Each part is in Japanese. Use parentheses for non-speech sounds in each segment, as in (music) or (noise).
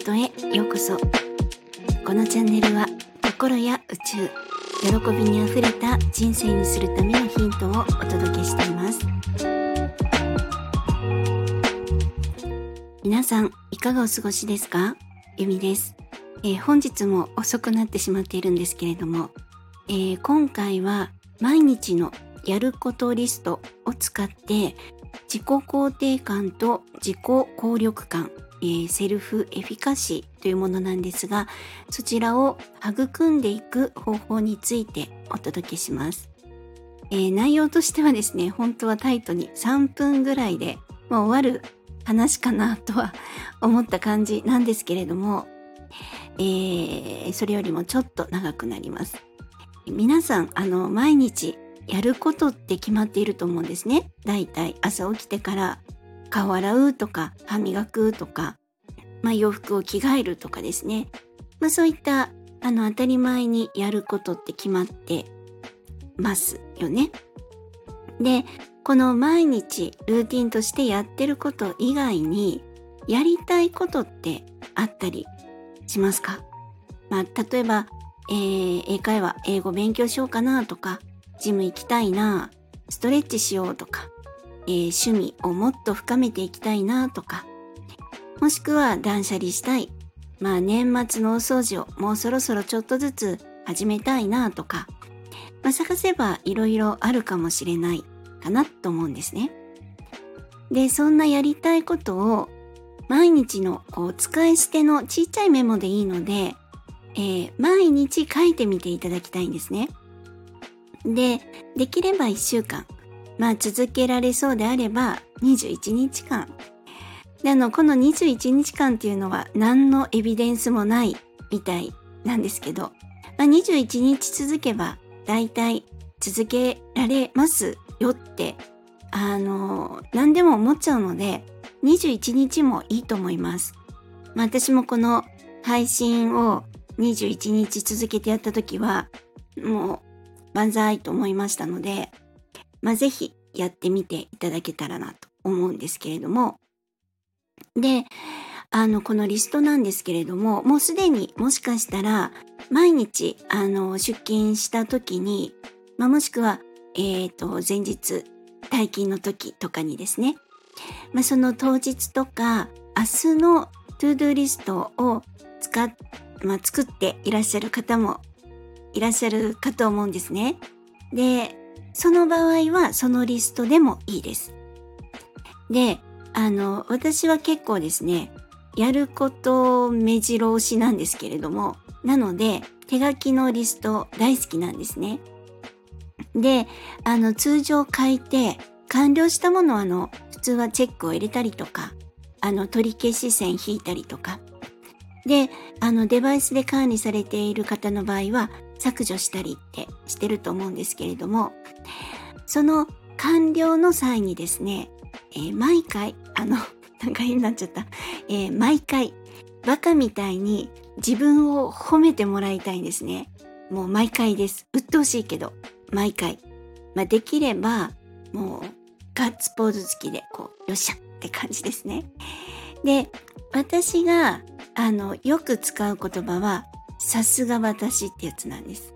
トへようこそ。このチャンネルは心や宇宙喜びにあふれた人生にするためのヒントをお届けしています。皆さんいかがお過ごしですか？ゆみです、えー、本日も遅くなってしまっているんですけれども、えー、今回は毎日のやることリストを使って自己肯定感と自己効力感えー、セルフエフィカシーというものなんですがそちらを育んでいく方法についてお届けします、えー、内容としてはですね本当はタイトに3分ぐらいで、まあ、終わる話かなとは (laughs) 思った感じなんですけれども、えー、それよりもちょっと長くなります。皆さんあの毎日やることって決まっていると思うんですね。だいたい朝起きてから。顔洗うとか歯磨くとか、まあ、洋服を着替えるとかですね、まあ、そういったあの当たり前にやることって決まってますよね。でこの毎日ルーティンとしてやってること以外にやりたいことってあったりしますか、まあ、例えば、えー、英会話英語勉強しようかなとかジム行きたいなストレッチしようとかえー、趣味をもっと深めていきたいなとか、もしくは断捨離したい。まあ年末のお掃除をもうそろそろちょっとずつ始めたいなとか、まあ、探せばいろいろあるかもしれないかなと思うんですね。で、そんなやりたいことを毎日のこう使い捨てのちっちゃいメモでいいので、えー、毎日書いてみていただきたいんですね。で、できれば1週間まあ続けられそうであれば21日間。であの、この21日間っていうのは何のエビデンスもないみたいなんですけど、まあ、21日続けば大体続けられますよって、あの、何でも思っちゃうので、21日もいいと思います。まあ、私もこの配信を21日続けてやった時は、もう万歳と思いましたので、まあ、ぜひやってみていただけたらなと思うんですけれども。で、あの、このリストなんですけれども、もうすでにもしかしたら、毎日、あの、出勤した時に、まあ、もしくは、えっ、ー、と、前日、退勤の時とかにですね、まあ、その当日とか、明日のトゥードゥリストを使っ、まあ、作っていらっしゃる方もいらっしゃるかと思うんですね。で、その場合はそのリストでもいいです。で、あの、私は結構ですね、やること目白押しなんですけれども、なので、手書きのリスト大好きなんですね。で、あの、通常書いて、完了したものは、あの、普通はチェックを入れたりとか、あの、取り消し線引いたりとか、で、あの、デバイスで管理されている方の場合は、削除したりってしてると思うんですけれども、その完了の際にですね、えー、毎回、あの、(laughs) なんか変になっちゃった、えー、毎回、バカみたいに自分を褒めてもらいたいんですね。もう毎回です。鬱陶しいけど、毎回。まあ、できれば、もう、ガッツポーズ付きで、こう、よっしゃって感じですね。で、私が、あの、よく使う言葉は、さすが私ってやつなんです。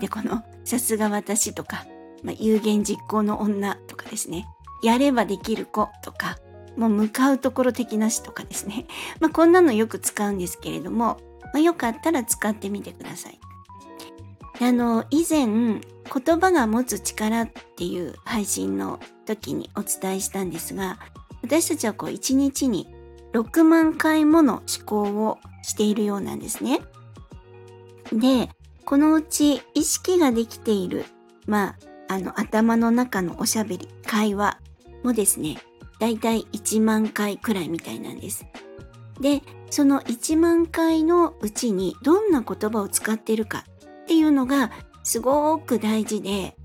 で、このさすが私とか、まあ、有言実行の女とかですね、やればできる子とか、もう向かうところ的なしとかですね。(laughs) まあ、こんなのよく使うんですけれども、まあ、よかったら使ってみてください。あの、以前、言葉が持つ力っていう配信の時にお伝えしたんですが、私たちはこう一日に6万回もの思考をしているようなんですね。で、このうち意識ができている、まあ、あの頭の中のおしゃべり、会話もですね、だいたい1万回くらいみたいなんです。で、その1万回のうちにどんな言葉を使っているかっていうのがすごく大事で、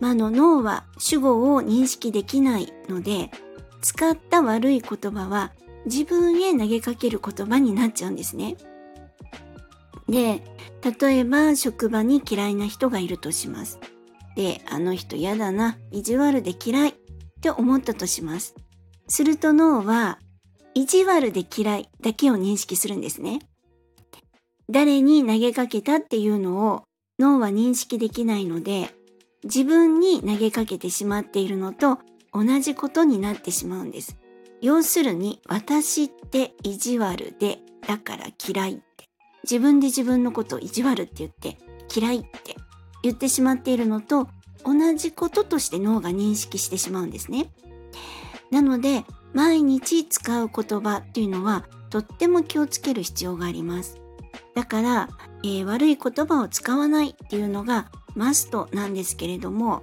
まあ、の脳は主語を認識できないので、使った悪い言葉は自分へ投げかける言葉になっちゃうんですね。で、例えば職場に嫌いな人がいるとします。で、あの人嫌だな、意地悪で嫌いって思ったとします。すると脳は、意地悪で嫌いだけを認識するんですね。誰に投げかけたっていうのを脳は認識できないので、自分に投げかけてしまっているのと同じことになってしまうんです。要するに、私って意地悪で、だから嫌い。自分で自分のことを意地悪って言って、嫌いって言ってしまっているのと同じこととして脳が認識してしまうんですね。なので、毎日使う言葉っていうのはとっても気をつける必要があります。だから、えー、悪い言葉を使わないっていうのがマストなんですけれども、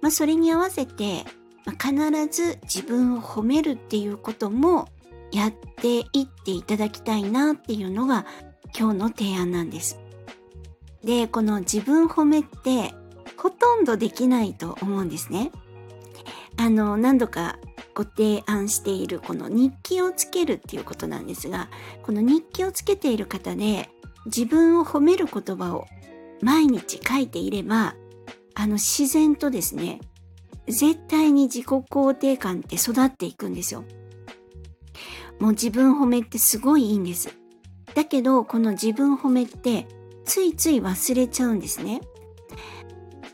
まあ、それに合わせて、まあ、必ず自分を褒めるっていうこともやっていっていただきたいなっていうのが今日の提案なんです。で、この自分褒めってほとんどできないと思うんですね。あの、何度かご提案しているこの日記をつけるっていうことなんですが、この日記をつけている方で自分を褒める言葉を毎日書いていれば、あの自然とですね、絶対に自己肯定感って育っていくんですよ。もう自分褒めってすごいいいんです。だけど、この自分褒めってついつい忘れちゃうんですね。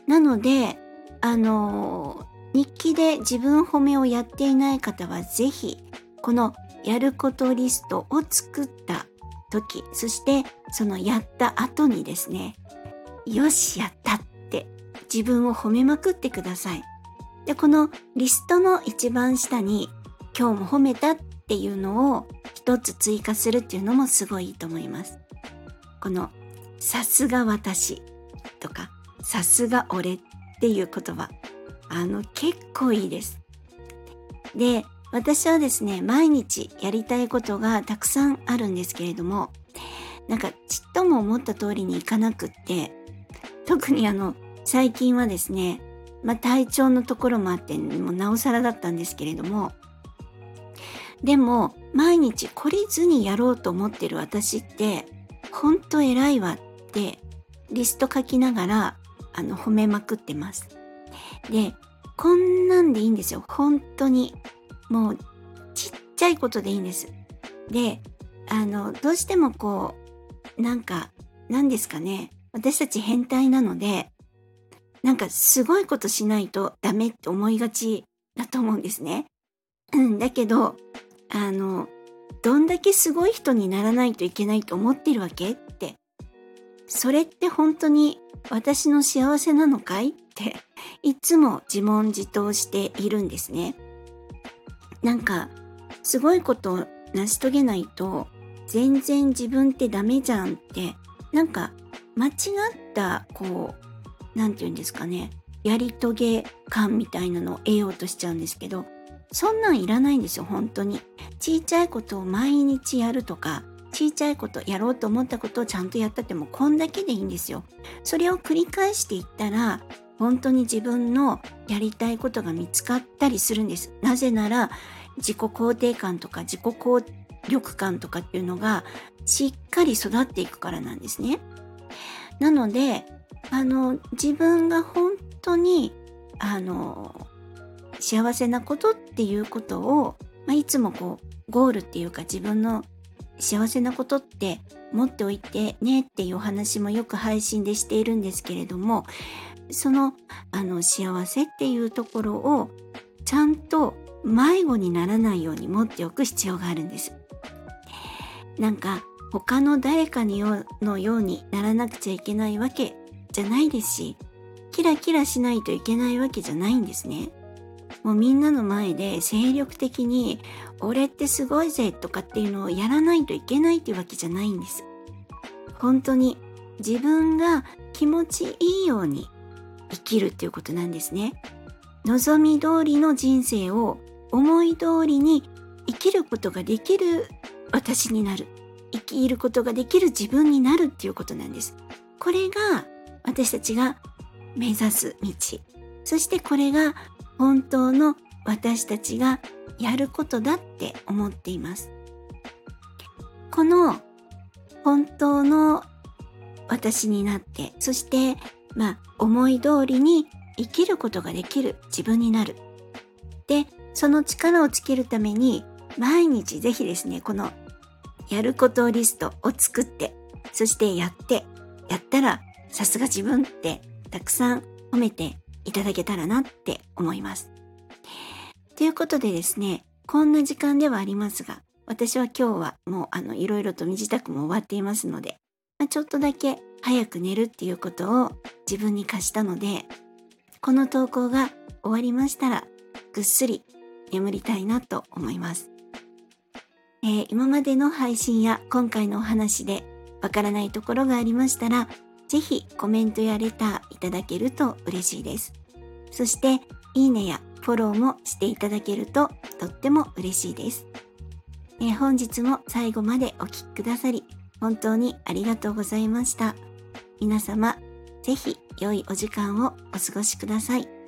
なので、あの、日記で自分褒めをやっていない方はぜひ、このやることリストを作った時、そしてそのやった後にですね、よし、やったって自分を褒めまくってください。で、このリストの一番下に今日も褒めたっていうのを一つ追加するっていうのもすごいいいと思います。このさすが私とかさすが俺っていう言葉。あの結構いいです。で、私はですね、毎日やりたいことがたくさんあるんですけれども、なんかちっとも思った通りにいかなくって、特にあの、最近はですね、まあ体調のところもあって、もうなおさらだったんですけれども、でも、毎日懲りずにやろうと思ってる私って、ほんと偉いわってリスト書きながら、あの、褒めまくってます。で、こんなんでいいんですよ。本当に。もう、ちっちゃいことでいいんです。で、あの、どうしてもこう、なんか、何ですかね。私たち変態なので、なんかすごいことしないとダメって思いがちだと思うんですね。うん、だけど、あの、どんだけすごい人にならないといけないと思ってるわけ？って。それって本当に私の幸せなのかい？って。いつも自問自答しているんですね。なんかすごいことを成し遂げないと全然自分ってダメじゃんって。なんか間違ったこう何て言うんですかね。やり遂げ感みたいなのを得ようとしちゃうんですけど。そんなんいらないんですよ本当に。ちいちゃいことを毎日やるとかちいちゃいことやろうと思ったことをちゃんとやったってもうこんだけでいいんですよ。それを繰り返していったら本当に自分のやりたいことが見つかったりするんです。なぜなら自己肯定感とか自己効力感とかっていうのがしっかり育っていくからなんですね。なので、あの、自分が本当に、あの、幸せなことっていうことを、まあ、いつもこう、ゴールっていうか自分の幸せなことって持っておいてねっていうお話もよく配信でしているんですけれども、そのあの幸せっていうところをちゃんと迷子にならないように持っておく必要があるんです。なんか他の誰かにのようにならなくちゃいけないわけじゃないですし、キラキラしないといけないわけじゃないんですね。もうみんなの前で精力的に俺ってすごいぜとかっていうのをやらないといけないっていうわけじゃないんです。本当に自分が気持ちいいように生きるっていうことなんですね。望み通りの人生を思い通りに生きることができる私になる。生きることができる自分になるっていうことなんです。これが私たちが目指す道。そしてこれが本当の私たちがやることだって思っています。この本当の私になって、そしてまあ、思い通りに生きることができる自分になる。で、その力をつけるために、毎日ぜひですね、このやることリストを作って、そしてやって、やったらさすが自分ってたくさん褒めていただけたらなって思います。ということでですね、こんな時間ではありますが、私は今日はもうあのいろいろと身支度も終わっていますので、まあ、ちょっとだけ早く寝るっていうことを自分に課したので、この投稿が終わりましたらぐっすり眠りたいなと思います。えー、今までの配信や今回のお話でわからないところがありましたら、ぜひコメントやレターいただけると嬉しいです。そして、いいねやフォローもしていただけるととっても嬉しいです。え、本日も最後までお聴きくださり、本当にありがとうございました。皆様、ぜひ良いお時間をお過ごしください。